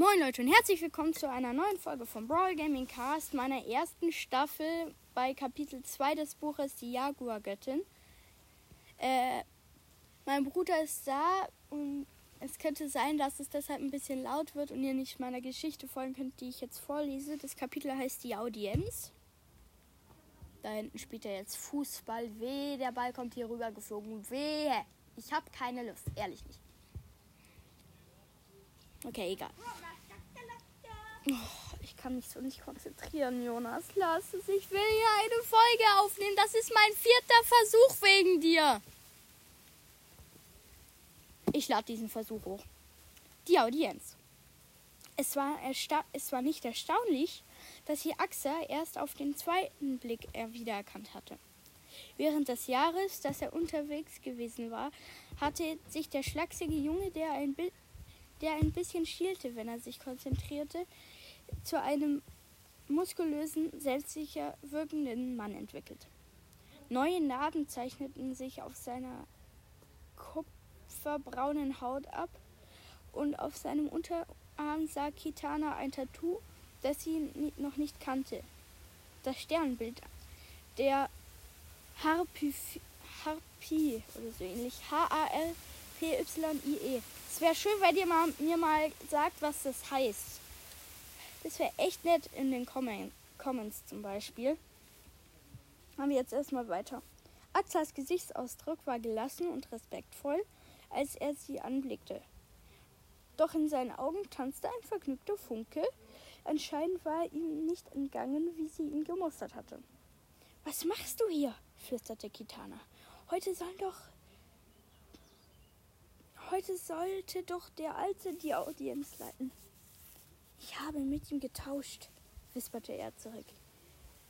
Moin Leute und herzlich willkommen zu einer neuen Folge vom Brawl Gaming Cast, meiner ersten Staffel bei Kapitel 2 des Buches Die Jaguar-Göttin. Äh, mein Bruder ist da und es könnte sein, dass es deshalb ein bisschen laut wird und ihr nicht meiner Geschichte folgen könnt, die ich jetzt vorlese. Das Kapitel heißt Die Audienz. Da hinten spielt er jetzt Fußball. Weh, der Ball kommt hier rüber geflogen. Wehe. Ich habe keine Lust, ehrlich nicht. Okay, egal. Oh, ich kann mich so nicht konzentrieren, Jonas. Lass es. Ich will hier eine Folge aufnehmen. Das ist mein vierter Versuch wegen dir. Ich lade diesen Versuch hoch. Die Audienz. Es war, es war nicht erstaunlich, dass sie Axa erst auf den zweiten Blick er wiedererkannt hatte. Während des Jahres, dass er unterwegs gewesen war, hatte sich der schlachsige Junge, der ein, der ein bisschen schielte, wenn er sich konzentrierte, zu einem muskulösen, selbstsicher wirkenden Mann entwickelt. Neue Narben zeichneten sich auf seiner kupferbraunen Haut ab und auf seinem Unterarm sah Kitana ein Tattoo, das sie noch nicht kannte. Das Sternbild der Harpy, Harpy oder so ähnlich. H-A-R-P-Y-I-E. Es wäre schön, wenn ihr mal, mir mal sagt, was das heißt. Das wäre echt nett in den Comments zum Beispiel. Machen wir jetzt erstmal weiter. Axas Gesichtsausdruck war gelassen und respektvoll, als er sie anblickte. Doch in seinen Augen tanzte ein vergnügter Funke. Anscheinend war ihm nicht entgangen, wie sie ihn gemustert hatte. Was machst du hier? flüsterte Kitana. Heute soll doch. Heute sollte doch der Alte die Audienz leiten. Ich habe mit ihm getauscht, wisperte er zurück.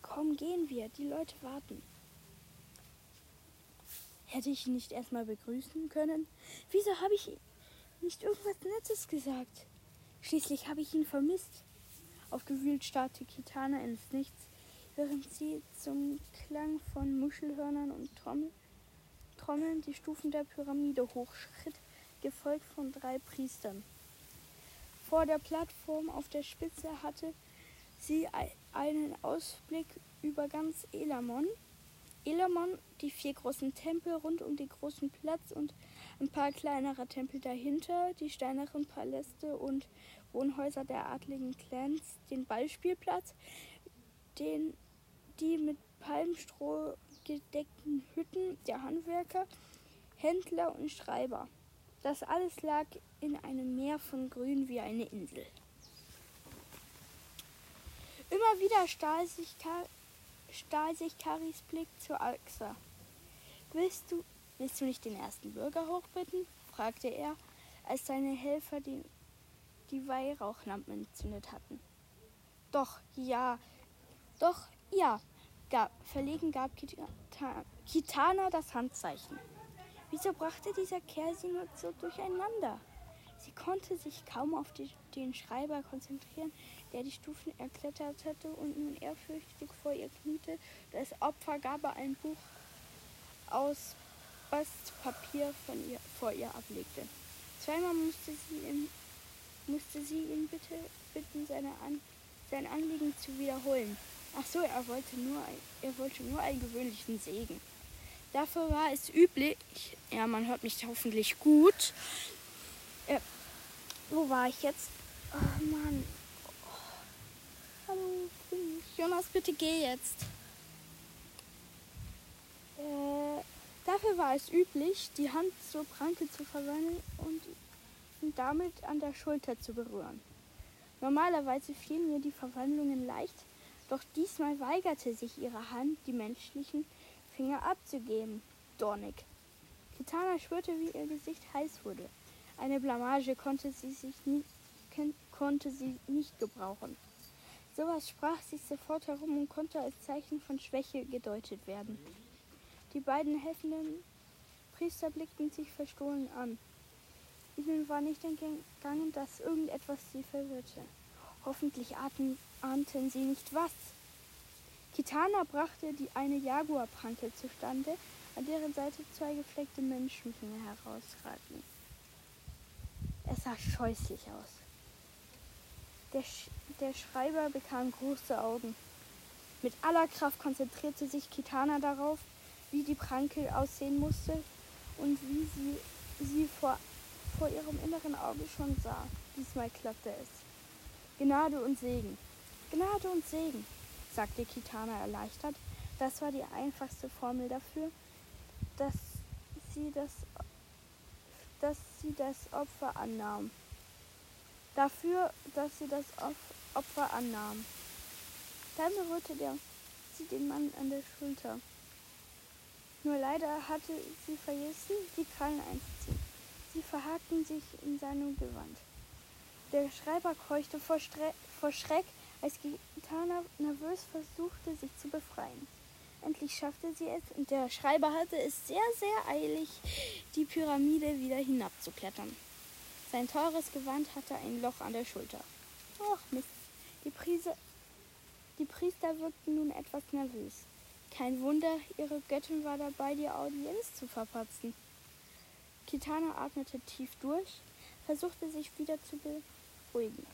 Komm, gehen wir, die Leute warten. Hätte ich ihn nicht erstmal begrüßen können? Wieso habe ich nicht irgendwas Nettes gesagt? Schließlich habe ich ihn vermisst. Aufgewühlt starrte Kitana ins Nichts, während sie zum Klang von Muschelhörnern und Trommel, Trommeln die Stufen der Pyramide hochschritt, gefolgt von drei Priestern. Vor der Plattform auf der Spitze hatte sie einen Ausblick über ganz Elamon. Elamon, die vier großen Tempel rund um den großen Platz und ein paar kleinere Tempel dahinter, die steineren Paläste und Wohnhäuser der adligen Clans, den Ballspielplatz, den, die mit Palmstroh gedeckten Hütten der Handwerker, Händler und Schreiber. Das alles lag in einem Meer von Grün wie eine Insel. Immer wieder stahl sich, Kar stahl sich Karis Blick zur Axa. Willst du, willst du nicht den ersten Bürger hochbitten? fragte er, als seine Helfer die, die Weihrauchlampen entzündet hatten. Doch, ja, doch, ja, gab, verlegen gab Kitana das Handzeichen. Wieso brachte dieser Kerl sie nur so durcheinander? Sie konnte sich kaum auf die, den Schreiber konzentrieren, der die Stufen erklettert hatte und nun ehrfürchtig vor ihr kniete. Das Opfer gab ein Buch aus Bastpapier von ihr, vor ihr ablegte. Zweimal musste sie, ihn, musste sie ihn bitte bitten, seine An, sein Anliegen zu wiederholen. Ach so, er wollte nur, er wollte nur einen gewöhnlichen Segen. Dafür war es üblich, ja, man hört mich hoffentlich gut. Äh, wo war ich jetzt? Oh Mann. Oh. Hallo, Jonas, bitte geh jetzt. Äh, dafür war es üblich, die Hand zur Pranke zu verwandeln und damit an der Schulter zu berühren. Normalerweise fielen mir die Verwandlungen leicht, doch diesmal weigerte sich ihre Hand, die menschlichen Finger abzugeben. Dornig. Kitana schwörte, wie ihr Gesicht heiß wurde. Eine Blamage konnte sie, sich nie, konnte sie nicht gebrauchen. Sowas sprach sich sofort herum und konnte als Zeichen von Schwäche gedeutet werden. Die beiden helfenden Priester blickten sich verstohlen an. Ihnen war nicht entgangen, dass irgendetwas sie verwirrte. Hoffentlich ahnten sie nicht was. Kitana brachte die eine Jaguarpranke zustande, an deren Seite zwei gefleckte Menschenfinger herausragten. Es sah scheußlich aus. Der, Sch der Schreiber bekam große Augen. Mit aller Kraft konzentrierte sich Kitana darauf, wie die Pranke aussehen musste und wie sie sie vor, vor ihrem inneren Auge schon sah. Diesmal klappte es. Gnade und Segen. Gnade und Segen, sagte Kitana erleichtert. Das war die einfachste Formel dafür, dass sie das, dass sie das Opfer annahm. Dafür, dass sie das Opfer annahm. Dann berührte der, sie den Mann an der Schulter. Nur leider hatte sie vergessen, die Krallen einzuziehen. Sie verhakten sich in seinem Gewand. Der Schreiber keuchte vor, Stre vor Schreck, als Gitana nervös versuchte, sich zu befreien. Endlich schaffte sie es und der Schreiber hatte es sehr, sehr eilig, die Pyramide wieder hinabzuklettern. Sein teures Gewand hatte ein Loch an der Schulter. Ach Mist, die, Prise, die Priester wirkten nun etwas nervös. Kein Wunder, ihre Göttin war dabei, die Audienz zu verpatzen. Kitana atmete tief durch, versuchte sich wieder zu beruhigen.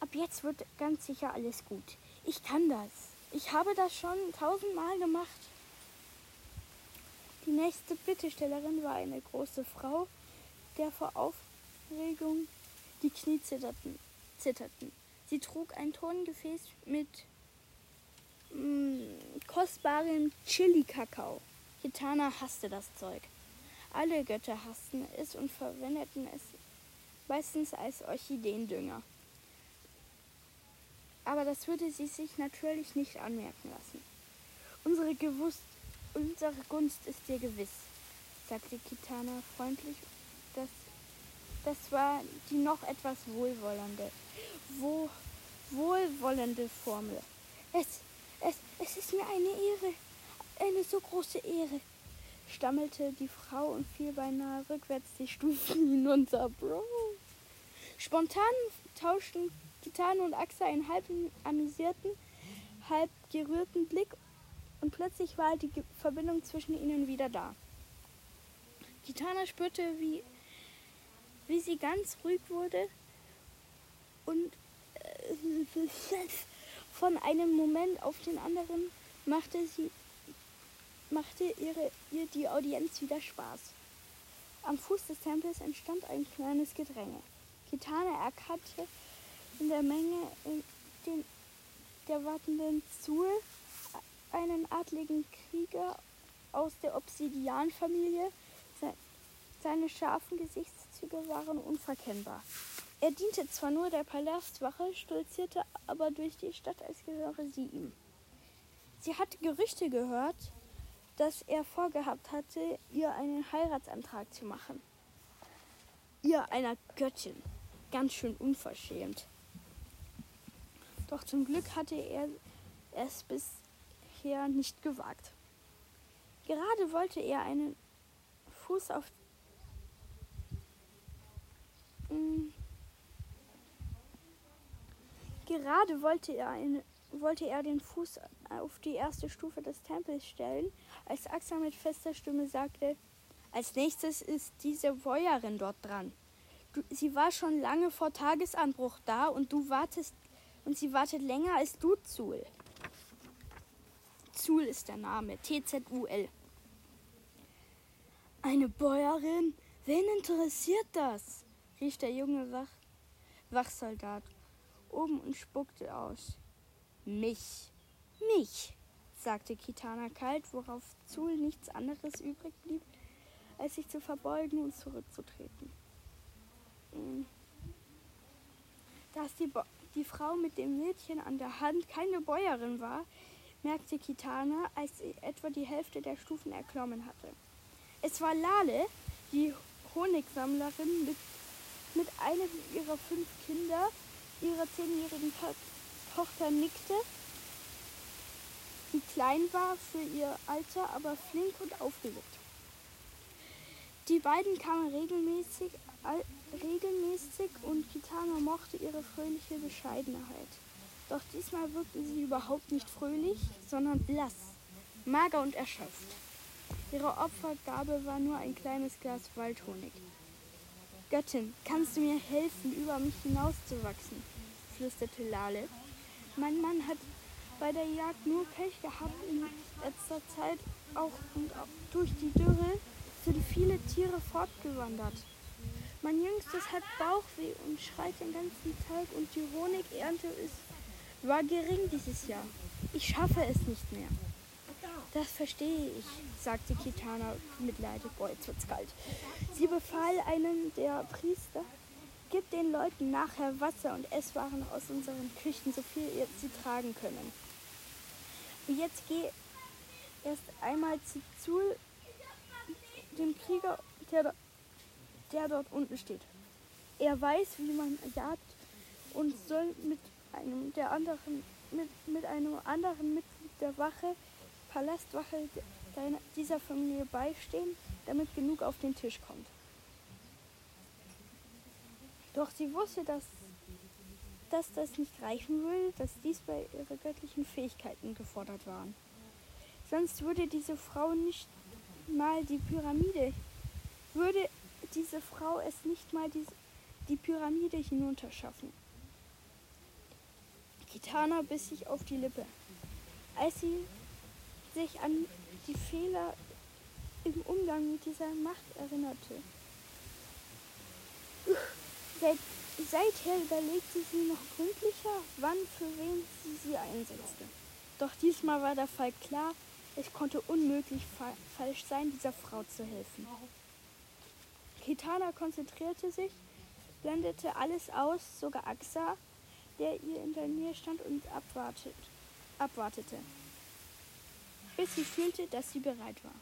Ab jetzt wird ganz sicher alles gut. Ich kann das. Ich habe das schon tausendmal gemacht. Die nächste Bittestellerin war eine große Frau, der vor Aufregung die Knie zitterten. zitterten. Sie trug ein Tongefäß mit mm, kostbarem Chili-Kakao. Kitana hasste das Zeug. Alle Götter hassten es und verwendeten es meistens als Orchideendünger aber das würde sie sich natürlich nicht anmerken lassen. Unsere, Gewusst, unsere Gunst ist dir gewiss, sagte Kitana freundlich. Das, das war die noch etwas wohlwollende, wo, wohlwollende Formel. Es, es, es ist mir eine Ehre, eine so große Ehre, stammelte die Frau und fiel beinahe rückwärts die Stufen hinunter. Bro. Spontan tauschten Titan und Axa einen halb amüsierten, halb gerührten Blick und plötzlich war die Verbindung zwischen ihnen wieder da. Kitana spürte, wie, wie sie ganz ruhig wurde und äh, von einem Moment auf den anderen machte sie machte ihre, ihr die Audienz wieder Spaß. Am Fuß des Tempels entstand ein kleines Gedränge. Kitana erkannte in der Menge in den, der wartenden Zul einen adligen Krieger aus der Obsidian-Familie. Seine scharfen Gesichtszüge waren unverkennbar. Er diente zwar nur der Palastwache, stolzierte aber durch die Stadt, als gehöre sie ihm. Sie hatte Gerüchte gehört, dass er vorgehabt hatte, ihr einen Heiratsantrag zu machen. Ihr einer Göttin. Ganz schön unverschämt. Doch zum Glück hatte er es bisher nicht gewagt. Gerade wollte er einen Fuß auf hm. Gerade wollte er, eine, wollte er den Fuß auf die erste Stufe des Tempels stellen, als Axa mit fester Stimme sagte, als nächstes ist diese Bäuerin dort dran. Du, sie war schon lange vor Tagesanbruch da und du wartest und sie wartet länger als du, Zul. Zul ist der Name. T-Z-U-L. Eine Bäuerin? Wen interessiert das? rief der junge Wach Wachsoldat oben und spuckte aus. Mich. Mich, sagte Kitana kalt, worauf Zul nichts anderes übrig blieb, als sich zu verbeugen und zurückzutreten. Hm. Dass die, Bo die Frau mit dem Mädchen an der Hand keine Bäuerin war, merkte Kitana, als sie etwa die Hälfte der Stufen erklommen hatte. Es war Lale, die Honigsammlerin, mit, mit einem ihrer fünf Kinder, ihrer zehnjährigen to Tochter nickte, die klein war für ihr Alter, aber flink und aufgelegt. Die beiden kamen regelmäßig regelmäßig und Kitana mochte ihre fröhliche Bescheidenheit. Doch diesmal wirkte sie überhaupt nicht fröhlich, sondern blass, mager und erschöpft. Ihre Opfergabe war nur ein kleines Glas Waldhonig. Göttin, kannst du mir helfen, über mich hinauszuwachsen? flüsterte Lale. Mein Mann hat bei der Jagd nur Pech gehabt in letzter Zeit auch und auch durch die Dürre sind viele Tiere fortgewandert. Mein Jüngstes hat Bauchweh und schreit den ganzen Tag und die Honigernte ist, war gering dieses Jahr. Ich schaffe es nicht mehr. Das verstehe ich, sagte Kitana mitleidig. Boah, jetzt wird's kalt. Sie befahl einem der Priester, gib den Leuten nachher Wasser und Esswaren aus unseren Küchen, so viel sie tragen können. Und jetzt geh erst einmal zu Zul, dem Krieger, der, der dort unten steht. Er weiß, wie man jagt und soll mit einem der anderen mit, mit einem anderen Mitglied der Wache, Palastwache deiner, dieser Familie beistehen, damit genug auf den Tisch kommt. Doch sie wusste, dass, dass das nicht reichen würde, dass dies bei ihren göttlichen Fähigkeiten gefordert waren. Sonst würde diese Frau nicht mal die Pyramide, würde diese Frau es nicht mal die, die Pyramide hinunterschaffen. Kitana biss sich auf die Lippe, als sie sich an die Fehler im Umgang mit dieser Macht erinnerte. Seit, seither überlegte sie noch gründlicher, wann für wen sie sie einsetzte. Doch diesmal war der Fall klar, es konnte unmöglich fa falsch sein, dieser Frau zu helfen. Kitana konzentrierte sich, blendete alles aus, sogar Axa, der ihr in der Nähe stand und abwartet, abwartete, bis sie fühlte, dass sie bereit war.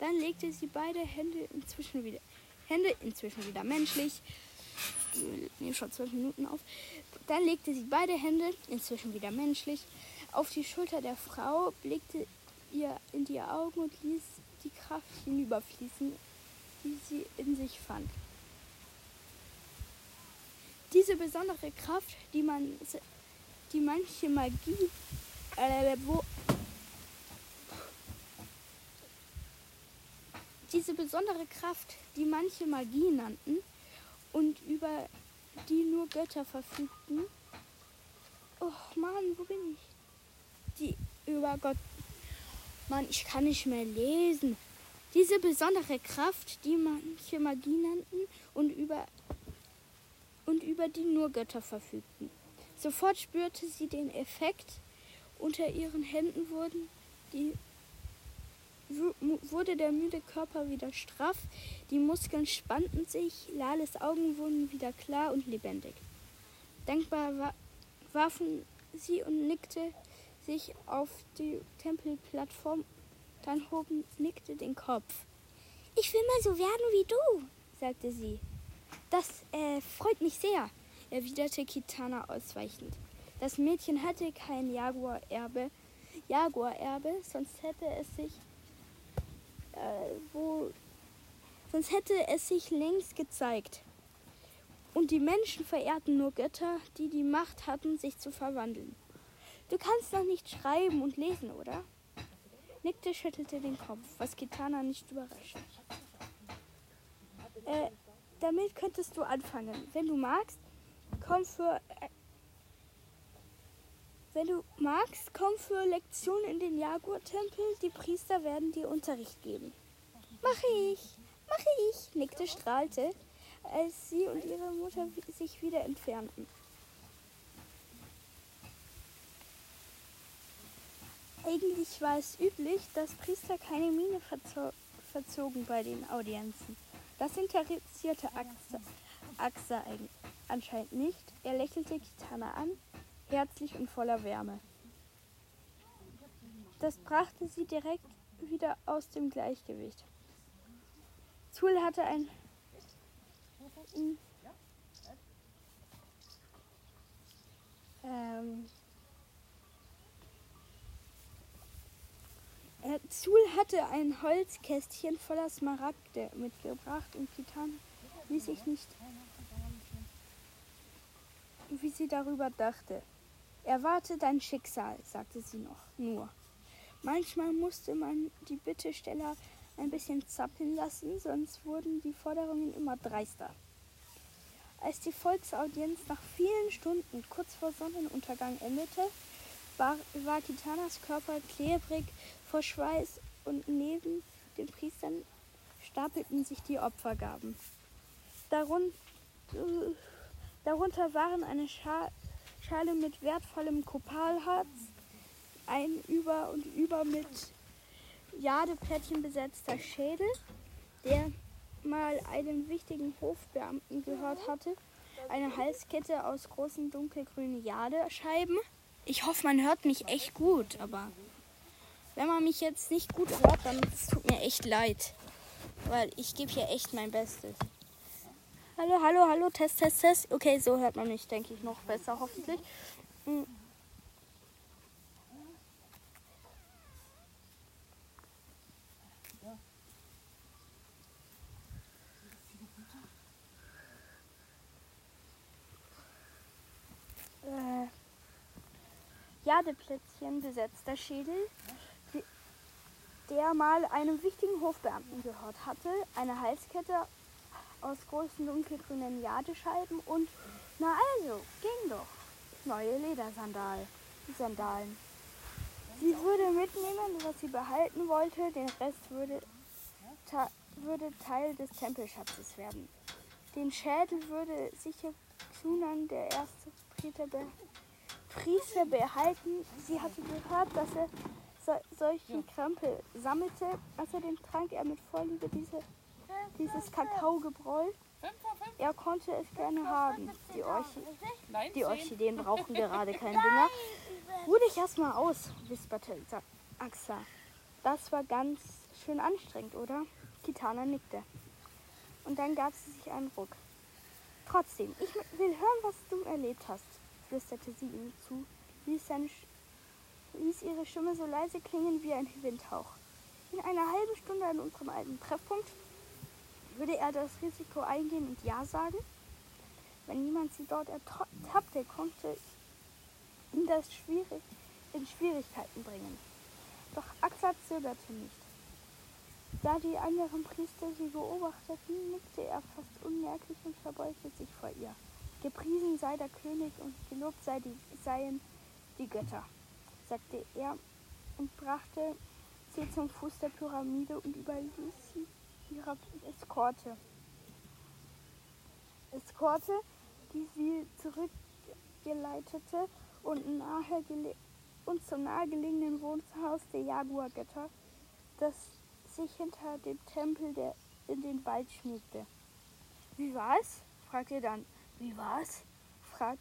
Dann legte sie beide Hände inzwischen wieder, Hände inzwischen wieder menschlich, wir schon zwölf Minuten auf. Dann legte sie beide Hände, inzwischen wieder menschlich, auf die Schulter der Frau, blickte ihr in die Augen und ließ die Kraft hinüberfließen, die sie in sich fand. Diese besondere Kraft, die man, die manche Magie, äh, wo, diese besondere Kraft, die manche Magie nannten und über die nur Götter verfügten. Oh Mann, wo bin ich? Die über Gott. Mann, ich kann nicht mehr lesen. Diese besondere Kraft, die manche Magie nannten und über und über die nur Götter verfügten. Sofort spürte sie den Effekt. Unter ihren Händen wurden die, wurde der müde Körper wieder straff, die Muskeln spannten sich, Lales Augen wurden wieder klar und lebendig. Dankbar warfen sie und nickte sich auf die Tempelplattform, dann hoben, nickte den Kopf. Ich will mal so werden wie du, sagte sie. Das äh, freut mich sehr, erwiderte Kitana ausweichend. Das Mädchen hatte kein Jaguar-Erbe, Jaguar-Erbe, sonst hätte es sich äh, wo, sonst hätte es sich längst gezeigt. Und die Menschen verehrten nur Götter, die die Macht hatten, sich zu verwandeln. Du kannst doch nicht schreiben und lesen, oder? Nickte schüttelte den Kopf, was Kitana nicht überrascht. Äh, damit könntest du anfangen. Wenn du magst, komm für äh, wenn du magst, komm für Lektionen in den Jaguar-Tempel. Die Priester werden dir Unterricht geben. Mache ich, mache ich, nickte strahlte, als sie und ihre Mutter sich wieder entfernten. Eigentlich war es üblich, dass Priester keine Miene verzo verzogen bei den Audienzen. Das interessierte Axa anscheinend nicht. Er lächelte Kitana an, herzlich und voller Wärme. Das brachte sie direkt wieder aus dem Gleichgewicht. Zul hatte ein ähm, Zul hatte ein Holzkästchen voller Smaragde mitgebracht und Titan ließ sich nicht, wie sie darüber dachte. Erwarte dein Schicksal, sagte sie noch, nur. Manchmal musste man die Bittesteller ein bisschen zappeln lassen, sonst wurden die Forderungen immer dreister. Als die Volksaudienz nach vielen Stunden kurz vor Sonnenuntergang endete, war, war Kitanas Körper klebrig vor Schweiß und neben den Priestern stapelten sich die Opfergaben. Darunter, darunter waren eine Schale mit wertvollem Kopalharz, ein über und über mit Jadeplättchen besetzter Schädel, der mal einem wichtigen Hofbeamten gehört hatte, eine Halskette aus großen dunkelgrünen Jadescheiben. Ich hoffe, man hört mich echt gut, aber wenn man mich jetzt nicht gut hört, dann tut mir echt leid, weil ich gebe hier echt mein Bestes. Hallo, hallo, hallo, Test, Test, Test. Okay, so hört man mich, denke ich, noch besser, hoffentlich. Hm. Jadeplätzchen besetzter Schädel, der mal einem wichtigen Hofbeamten gehört hatte, eine Halskette aus großen dunkelgrünen Jadescheiben und, na also, ging doch, neue Ledersandalen. Sandalen. Sie würde mitnehmen, was sie behalten wollte, den Rest würde, würde Teil des Tempelschatzes werden. Den Schädel würde sicher Xunan, der erste Priester, Priester behalten. Sie hatte gehört, dass er so, solchen Krempel sammelte. Außerdem trank er mit Vorliebe diese, dieses Kakaogebräu. Er konnte es gerne haben. Die, Orchi die Orchideen brauchen gerade keinen Dünger. Ruh dich erstmal aus, wisperte Axa. Das war ganz schön anstrengend, oder? Kitana nickte. Und dann gab sie sich einen Ruck. Trotzdem, ich will hören, was du erlebt hast flüsterte sie ihm zu, ließ, ließ ihre Stimme so leise klingen wie ein Windhauch. In einer halben Stunde an unserem alten Treffpunkt würde er das Risiko eingehen und Ja sagen? Wenn niemand sie dort ertappte, konnte ihn das schwierig, in Schwierigkeiten bringen. Doch Axel zögerte nicht. Da die anderen Priester sie beobachteten, nickte er fast unmerklich und verbeugte sich vor ihr. Gepriesen sei der König und gelobt sei die, seien die Götter, sagte er und brachte sie zum Fuß der Pyramide und überließ sie ihrer Eskorte. Eskorte, die sie zurückgeleitete und, nahe und zum nahegelegenen Wohnhaus der Jaguargötter, das sich hinter dem Tempel der, in den Wald schmiegte. Wie war es? fragte dann wie war es? Frag,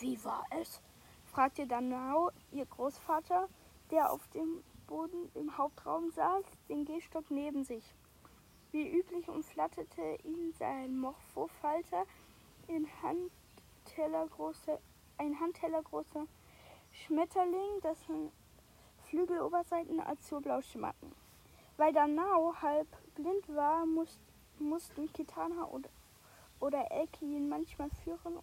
wie war es? fragte Danau ihr Großvater, der auf dem Boden im Hauptraum saß, den Gehstock neben sich. Wie üblich umflatterte ihn sein Morphofalter in Handtellergroße, ein Handtellergroßer Schmetterling, dessen Flügeloberseiten azurblau schimmerten. Weil Danau halb blind war, muss, mussten Kitana und oder Elke ihn manchmal führen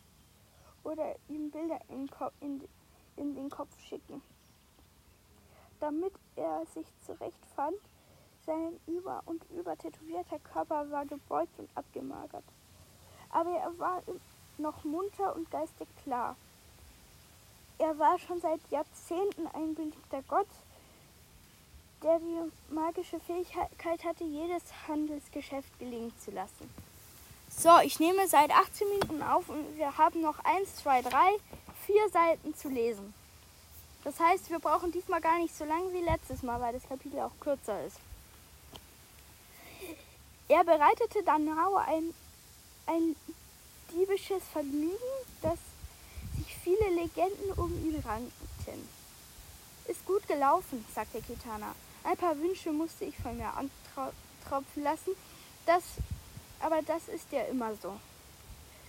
oder ihm Bilder in, in, in den Kopf schicken. Damit er sich zurechtfand, sein über und über tätowierter Körper war gebeugt und abgemagert. Aber er war noch munter und geistig klar. Er war schon seit Jahrzehnten ein beliebter Gott, der die magische Fähigkeit hatte, jedes Handelsgeschäft gelingen zu lassen. So, ich nehme seit 18 Minuten auf und wir haben noch 1, 2, 3, 4 Seiten zu lesen. Das heißt, wir brauchen diesmal gar nicht so lange wie letztes Mal, weil das Kapitel auch kürzer ist. Er bereitete Danao ein, ein diebisches Vergnügen, dass sich viele Legenden um ihn rankten. Ist gut gelaufen, sagte Kitana. Ein paar Wünsche musste ich von mir antropfen lassen. Das aber das ist ja immer so.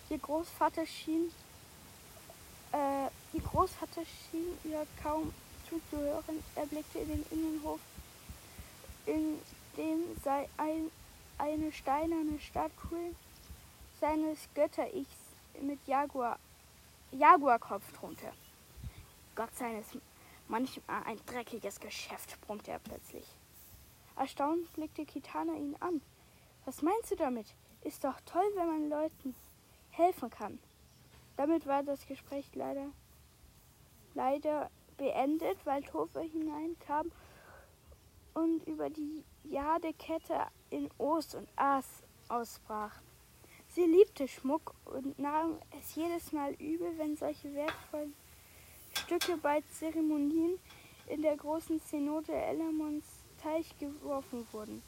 Ihr Großvater schien, äh, ihr Großvater schien ihr kaum zuzuhören. Er blickte in den Innenhof, in dem sei ein, eine steinerne Statue seines Götter-Ichs mit Jaguar, Jaguarkopf drunter. Gott seines manchmal ein dreckiges Geschäft, brummte er plötzlich. Erstaunt blickte Kitana ihn an. Was meinst du damit? Ist doch toll, wenn man Leuten helfen kann. Damit war das Gespräch leider, leider beendet, weil Tove hineinkam und über die Jadekette in Ost und Aas ausbrach. Sie liebte Schmuck und nahm es jedes Mal übel, wenn solche wertvollen Stücke bei Zeremonien in der großen Synode Elamons Teich geworfen wurden.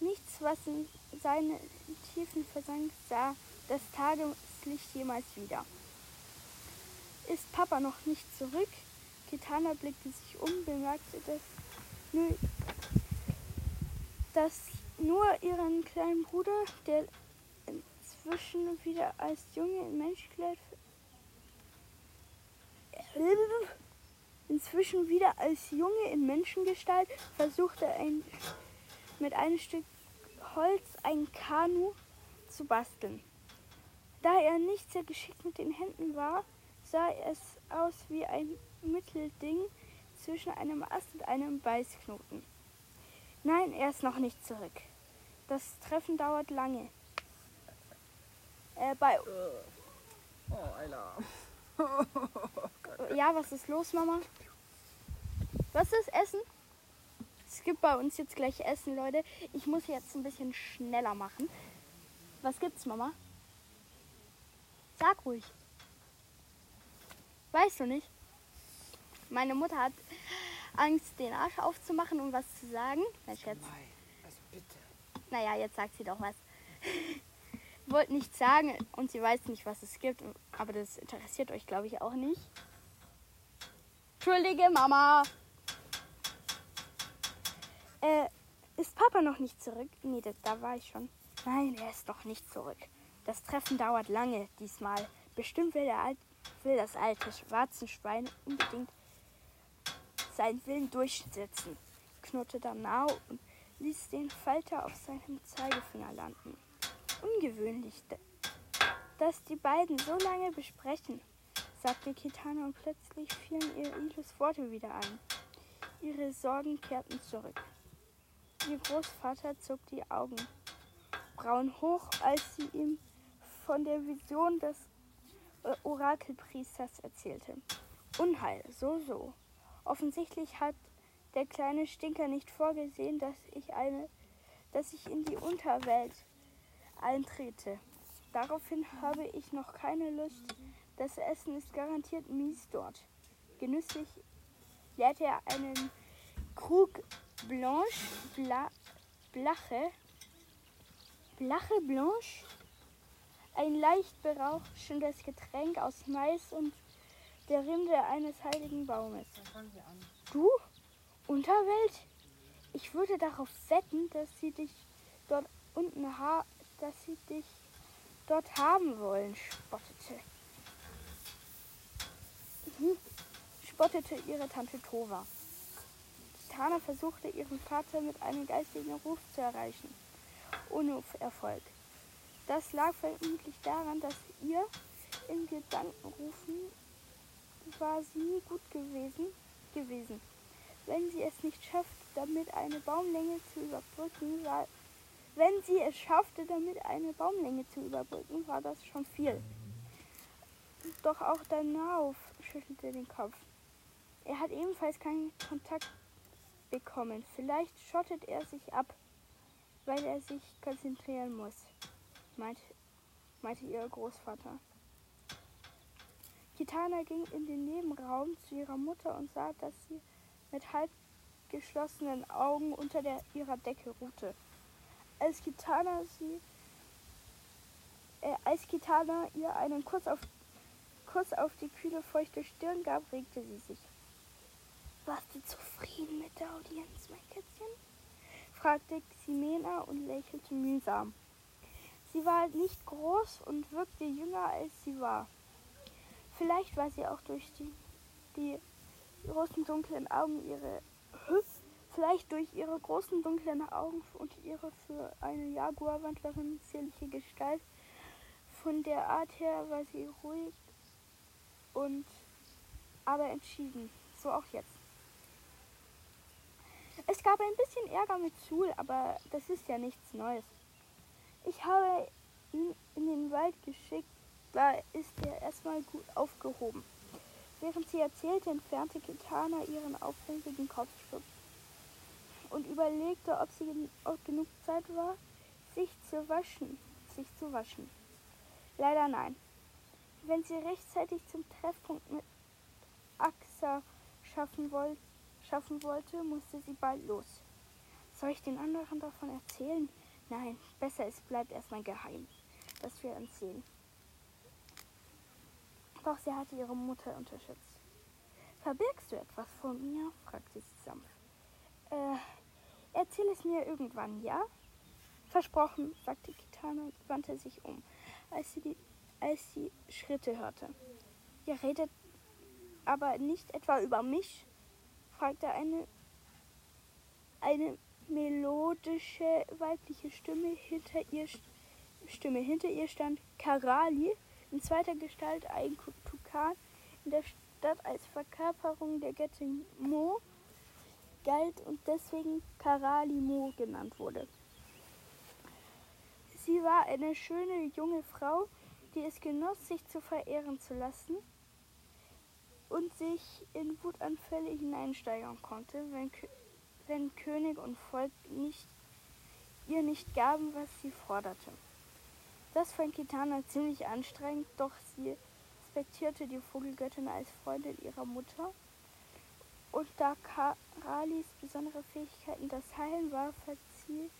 Nichts, was in seine Tiefen versank, sah das Tageslicht jemals wieder. Ist Papa noch nicht zurück? Kitana blickte sich um, bemerkte, dass nur, dass nur ihren kleinen Bruder, der inzwischen wieder als Junge in Menschengestalt inzwischen wieder als Junge in Menschengestalt versuchte ein, mit einem Stück Holz ein Kanu zu basteln. Da er nicht sehr geschickt mit den Händen war, sah es aus wie ein Mittelding zwischen einem Ast und einem Beißknoten. Nein, er ist noch nicht zurück. Das Treffen dauert lange. Äh, bei. Oh, Ayla. Ja, was ist los, Mama? Was ist Essen? Es gibt bei uns jetzt gleich Essen, Leute. Ich muss jetzt ein bisschen schneller machen. Was gibt's, Mama? Sag ruhig. Weißt du nicht? Meine Mutter hat Angst, den Arsch aufzumachen, um was zu sagen. Na, Schatz. Also bitte. Naja, jetzt sagt sie doch was. Wollte nichts sagen und sie weiß nicht, was es gibt. Aber das interessiert euch, glaube ich, auch nicht. Entschuldige, Mama. Äh, ist Papa noch nicht zurück? Nee, das, da war ich schon. Nein, er ist noch nicht zurück. Das Treffen dauert lange diesmal. Bestimmt will, der Alt, will das alte Schwarzenschwein unbedingt seinen Willen durchsetzen, knurrte Danao und ließ den Falter auf seinem Zeigefinger landen. Ungewöhnlich, dass die beiden so lange besprechen, sagte Kitana und plötzlich fielen ihr Ilus Worte wieder ein. Ihre Sorgen kehrten zurück. Ihr Großvater zog die Augenbrauen hoch, als sie ihm von der Vision des äh, Orakelpriesters erzählte. Unheil, so, so. Offensichtlich hat der kleine Stinker nicht vorgesehen, dass ich eine, dass ich in die Unterwelt eintrete. Daraufhin habe ich noch keine Lust. Das Essen ist garantiert mies dort. Genüsslich leerte er einen Krug Blanche, Bla, Blache, Blache Blanche, ein leicht berauschendes Getränk aus Mais und der Rinde eines heiligen Baumes. Du? Unterwelt? Ich würde darauf wetten, dass sie dich dort unten ha dass sie dich dort haben wollen, spottete. Mhm. spottete ihre Tante Tova. Tana versuchte ihren Vater mit einem geistigen Ruf zu erreichen, ohne Erfolg. Das lag vermutlich daran, dass ihr in Gedankenrufen war sie gut gewesen, gewesen. Wenn sie es nicht schafft, damit eine Baumlänge zu überbrücken, war, wenn sie es schaffte, damit eine Baumlänge zu überbrücken, war das schon viel. Doch auch Danauf schüttelte den Kopf. Er hat ebenfalls keinen Kontakt bekommen. Vielleicht schottet er sich ab, weil er sich konzentrieren muss, meint, meinte ihr Großvater. Kitana ging in den Nebenraum zu ihrer Mutter und sah, dass sie mit halb geschlossenen Augen unter der, ihrer Decke ruhte. Als Kitana sie äh, als Kitana ihr einen Kuss auf, Kuss auf die kühle, feuchte Stirn gab, regte sie sich. Warst du zufrieden mit der Audienz, mein Kätzchen? fragte Ximena und lächelte mühsam. Sie war nicht groß und wirkte jünger, als sie war. Vielleicht war sie auch durch die, die großen dunklen Augen ihre vielleicht durch ihre großen dunklen Augen und ihre für eine Jaguarwandlerin zierliche Gestalt. Von der Art her war sie ruhig und aber entschieden. So auch jetzt. Es gab ein bisschen Ärger mit Sul, aber das ist ja nichts Neues. Ich habe ihn in den Wald geschickt, Da ist er erstmal gut aufgehoben. Während sie erzählte, entfernte Kitana ihren aufwendigen Kopfschutz und überlegte, ob sie ob genug Zeit war, sich zu waschen, sich zu waschen. Leider nein. Wenn sie rechtzeitig zum Treffpunkt mit Axa schaffen, woll schaffen wollte, musste sie bald los. Soll ich den anderen davon erzählen? Nein, besser es bleibt erstmal geheim, dass wir uns sehen. Doch sie hatte ihre Mutter unterschätzt. Verbirgst du etwas vor mir? fragte sie sanft. Äh, erzähl es mir irgendwann, ja? Versprochen, sagte Kitana und wandte sich um, als sie, die, als sie Schritte hörte. Ihr redet aber nicht etwa über mich? Fragte eine, eine melodische weibliche Stimme hinter ihr Stimme hinter ihr stand Karali in zweiter Gestalt ein Tukan in der Stadt als Verkörperung der Göttin Mo galt und deswegen Karali Mo genannt wurde. Sie war eine schöne junge Frau, die es genoss, sich zu verehren zu lassen und sich in Wutanfälle hineinsteigern konnte, wenn wenn König und Volk nicht, ihr nicht gaben, was sie forderte. Das fand Kitana ziemlich anstrengend, doch sie respektierte die Vogelgöttin als Freundin ihrer Mutter. Und da Karalis besondere Fähigkeiten das Heilen war, verzieh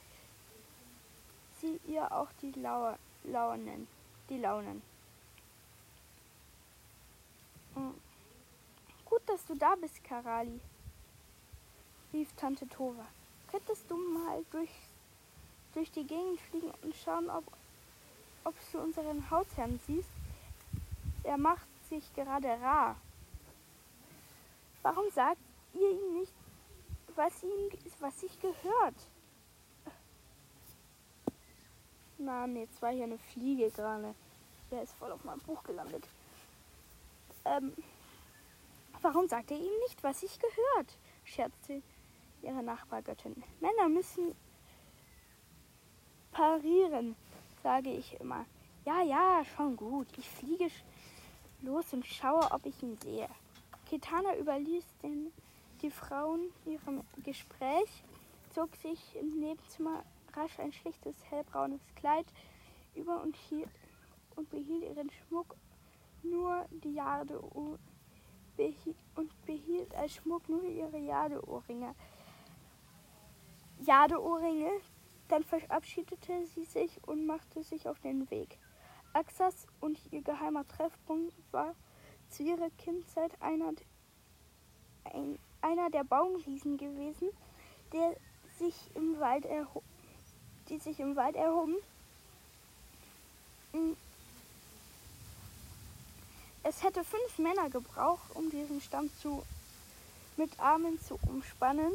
sie ihr auch die Lau Launen. Die Launen. Hm. Dass du da bist, Karali, rief Tante Tova. Könntest du mal durch, durch die Gegend fliegen und schauen, ob, ob du unseren Hausherrn siehst? Er macht sich gerade rar. Warum sagt ihr ihm nicht, was, ihm, was sich gehört? Na, jetzt war hier eine Fliege gerade. Der ist voll auf meinem Buch gelandet. Ähm, warum sagt er ihm nicht, was sich gehört? scherzte ihre Nachbargöttin. Männer müssen parieren, sage ich immer. Ja, ja, schon gut. Ich fliege los und schaue, ob ich ihn sehe. Kitana überließ den, die Frauen ihrem Gespräch, zog sich im Nebenzimmer rasch ein schlichtes hellbraunes Kleid über und, hielt, und behielt ihren Schmuck nur die Jade und behielt als Schmuck nur ihre Jadeohrringe. Jadeohrringe. Dann verabschiedete sie sich und machte sich auf den Weg. Axas und ihr geheimer Treffpunkt war zu ihrer Kindzeit einer, ein, einer der Baumriesen gewesen, der sich im Wald erho die sich im Wald erhoben. Es hätte fünf Männer gebraucht, um diesen Stamm zu, mit Armen zu umspannen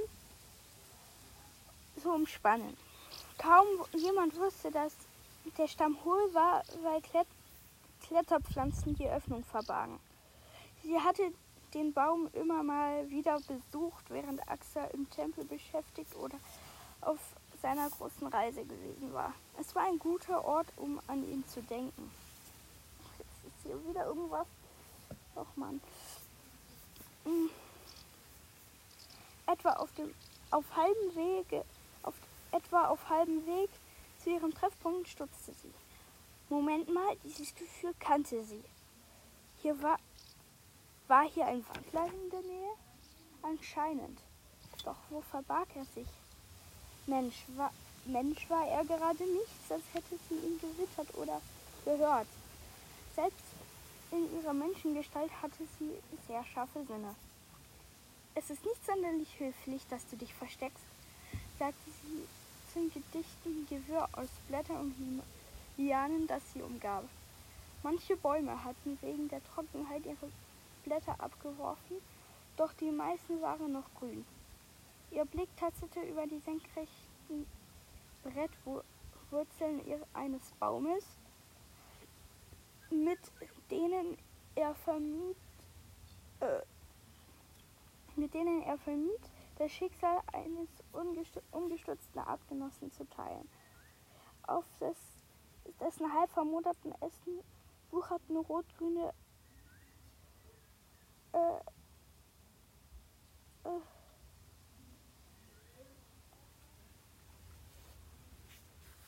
so umspannen. Kaum jemand wusste, dass der Stamm hohl war, weil Klett Kletterpflanzen die Öffnung verbargen. Sie hatte den Baum immer mal wieder besucht, während Axa im Tempel beschäftigt oder auf seiner großen Reise gewesen war. Es war ein guter Ort, um an ihn zu denken. Jetzt ist hier wieder irgendwas. Och man. Hm. Etwa auf dem auf halbem Wege auf, etwa auf halbem Weg zu ihrem Treffpunkt stutzte sie. Moment mal, dieses Gefühl kannte sie. Hier war, war hier ein Wandler in der Nähe? Anscheinend. Doch wo verbarg er sich? Mensch, war, Mensch war er gerade nichts, als hätte sie ihn gewittert oder gehört. Selbst in ihrer Menschengestalt hatte sie sehr scharfe Sinne. Es ist nicht sonderlich höflich, dass du dich versteckst, sagte sie zum gedichten Gewirr aus Blättern und Lianen, das sie umgab. Manche Bäume hatten wegen der Trockenheit ihre Blätter abgeworfen, doch die meisten waren noch grün. Ihr Blick tastete über die senkrechten Brettwurzeln eines Baumes, mit denen er vermied, äh, mit denen er vermied, das Schicksal eines umgestürzten Artgenossen zu teilen. Auf des, dessen halb vermoderten Essen eine rot-grüne äh, äh,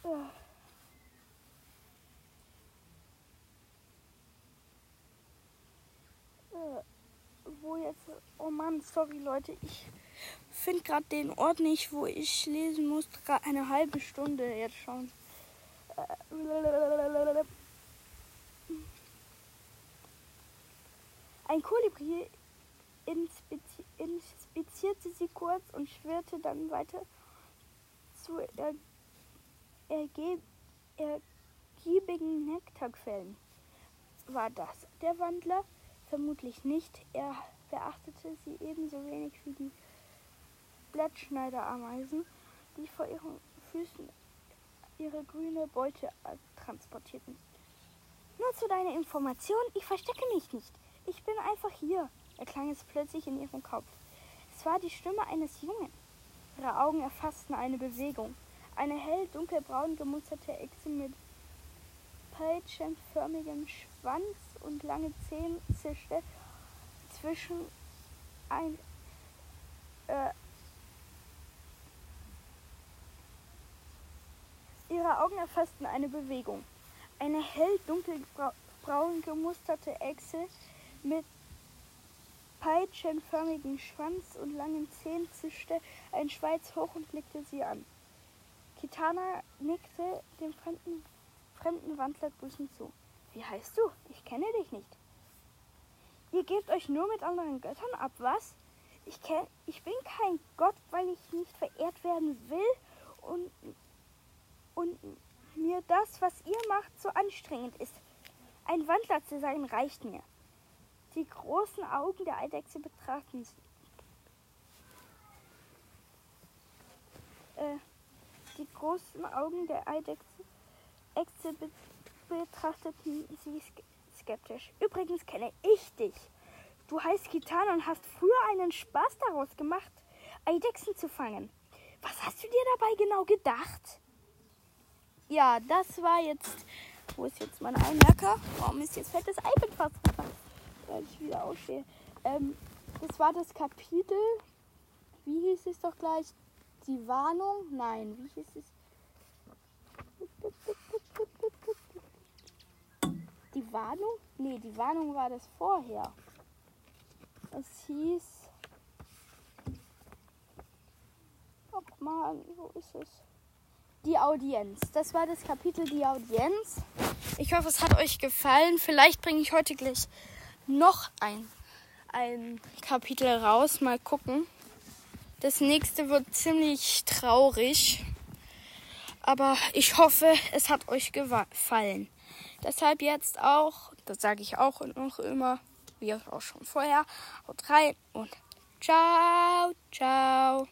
äh, wo jetzt, oh Mann, sorry Leute, ich finde gerade den Ort nicht, wo ich lesen muss, gerade eine halbe Stunde jetzt schon. Ein Kolibri inspizi inspizierte sie kurz und schwirrte dann weiter zu er ergiebigen Nektarquellen. War das der Wandler? Vermutlich nicht. Er beachtete sie ebenso wenig wie die Blattschneiderameisen, die vor ihren Füßen ihre grüne Beute transportierten. Nur zu deiner Information, ich verstecke mich nicht. Ich bin einfach hier, erklang es plötzlich in ihrem Kopf. Es war die Stimme eines Jungen. Ihre Augen erfassten eine Bewegung. Eine hell dunkelbraun gemusterte Echse mit peitschenförmigem Schwanz und lange Zehen zischte zwischen ein äh, Ihre Augen erfassten eine Bewegung. Eine hell dunkelbraun gemusterte Echse mit peitschenförmigem Schwanz und langen Zähnen zischte ein Schweiz hoch und blickte sie an. Kitana nickte dem fremden, fremden Wandler grüßend zu. Wie heißt du? Ich kenne dich nicht. Ihr gebt euch nur mit anderen Göttern ab, was? Ich, kenn, ich bin kein Gott, weil ich nicht verehrt werden will und, und mir das, was ihr macht, so anstrengend ist. Ein Wandler zu sein reicht mir. Die großen Augen der Eidechse betrachten sie. Äh, die großen Augen der Eidechse Echse be betrachteten sie skeptisch. Übrigens kenne ich dich. Du heißt Kitana und hast früher einen Spaß daraus gemacht, Eidechsen zu fangen. Was hast du dir dabei genau gedacht? Ja, das war jetzt. Wo ist jetzt mein Einmerker? Warum ist jetzt fettes iPad fast runter? weil ich wieder aufstehe. Ähm, das war das Kapitel. Wie hieß es doch gleich? Die Warnung? Nein, wie hieß es? Die Warnung? Nee, die Warnung war das vorher. Es hieß. Oh Mann, wo ist es? Die Audienz. Das war das Kapitel Die Audienz. Ich hoffe, es hat euch gefallen. Vielleicht bringe ich heute gleich noch ein, ein Kapitel raus. Mal gucken. Das nächste wird ziemlich traurig. Aber ich hoffe, es hat euch gefallen. Deshalb jetzt auch, das sage ich auch und noch immer, wie auch schon vorher, haut rein und ciao, ciao.